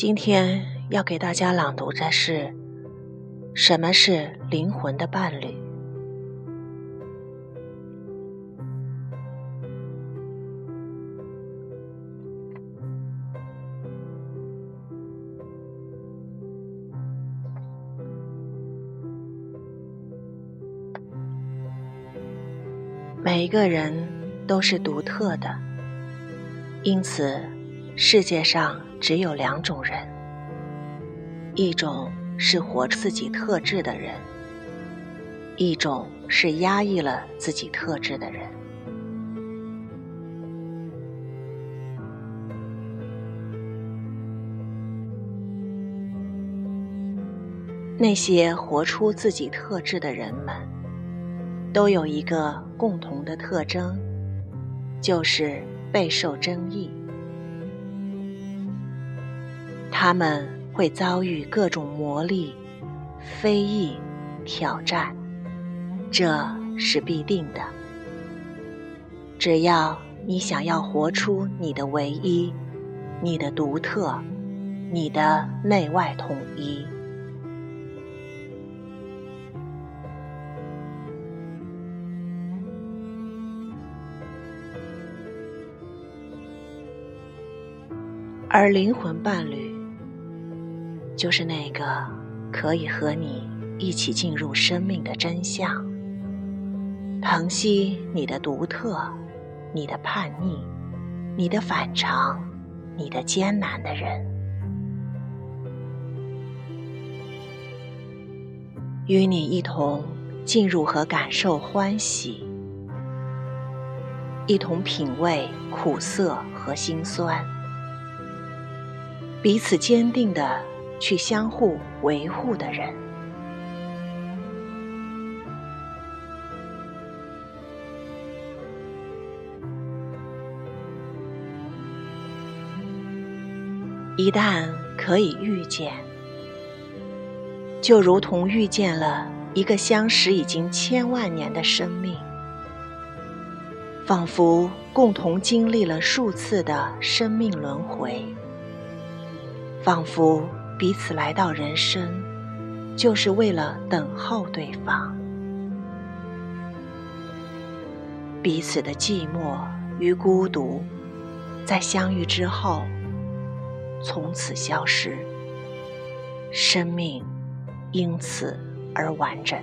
今天要给大家朗读的是：什么是灵魂的伴侣？每一个人都是独特的，因此世界上只有两种人：一种是活自己特质的人，一种是压抑了自己特质的人。那些活出自己特质的人们。都有一个共同的特征，就是备受争议。他们会遭遇各种磨砺、非议、挑战，这是必定的。只要你想要活出你的唯一、你的独特、你的内外统一。而灵魂伴侣，就是那个可以和你一起进入生命的真相，疼惜你的独特、你的叛逆、你的反常、你的艰难的人，与你一同进入和感受欢喜，一同品味苦涩和辛酸。彼此坚定的去相互维护的人，一旦可以遇见，就如同遇见了一个相识已经千万年的生命，仿佛共同经历了数次的生命轮回。仿佛彼此来到人生，就是为了等候对方。彼此的寂寞与孤独，在相遇之后，从此消失，生命因此而完整。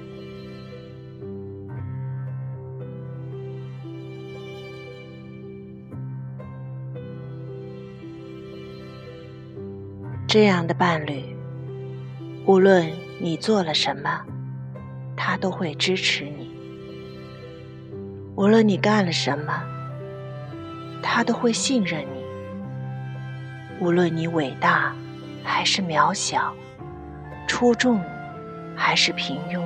这样的伴侣，无论你做了什么，他都会支持你；无论你干了什么，他都会信任你；无论你伟大还是渺小，出众还是平庸，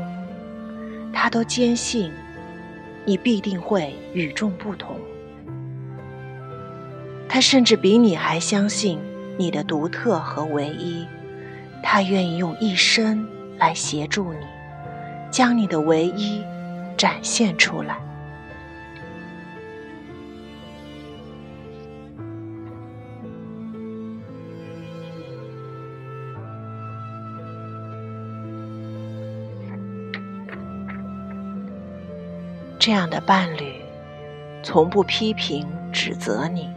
他都坚信你必定会与众不同。他甚至比你还相信。你的独特和唯一，他愿意用一生来协助你，将你的唯一展现出来。这样的伴侣，从不批评指责你。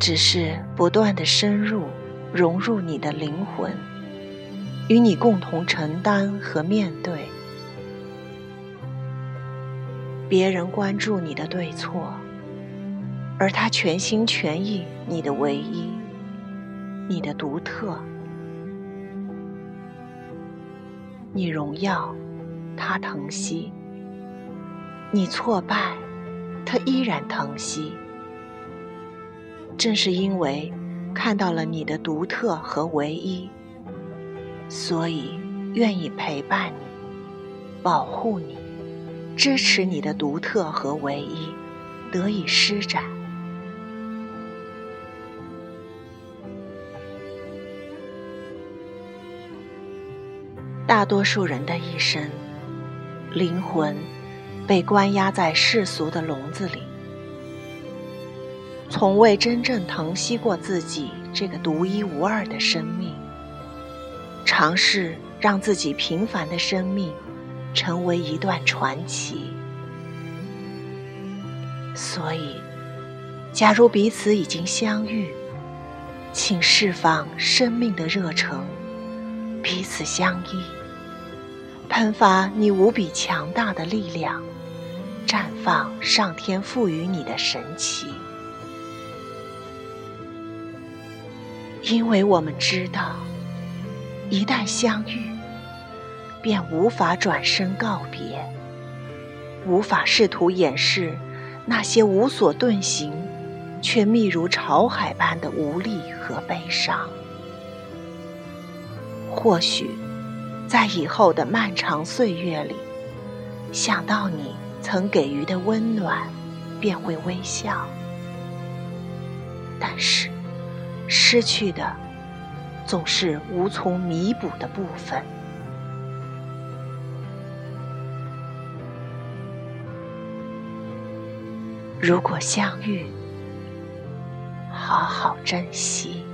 只是不断的深入、融入你的灵魂，与你共同承担和面对。别人关注你的对错，而他全心全意你的唯一、你的独特。你荣耀，他疼惜；你挫败，他依然疼惜。正是因为看到了你的独特和唯一，所以愿意陪伴你、保护你、支持你的独特和唯一得以施展。大多数人的一生，灵魂被关押在世俗的笼子里。从未真正疼惜过自己这个独一无二的生命，尝试让自己平凡的生命成为一段传奇。所以，假如彼此已经相遇，请释放生命的热诚，彼此相依，喷发你无比强大的力量，绽放上天赋予你的神奇。因为我们知道，一旦相遇，便无法转身告别，无法试图掩饰那些无所遁形却密如潮海般的无力和悲伤。或许，在以后的漫长岁月里，想到你曾给予的温暖，便会微笑。但是。失去的总是无从弥补的部分。如果相遇，好好珍惜。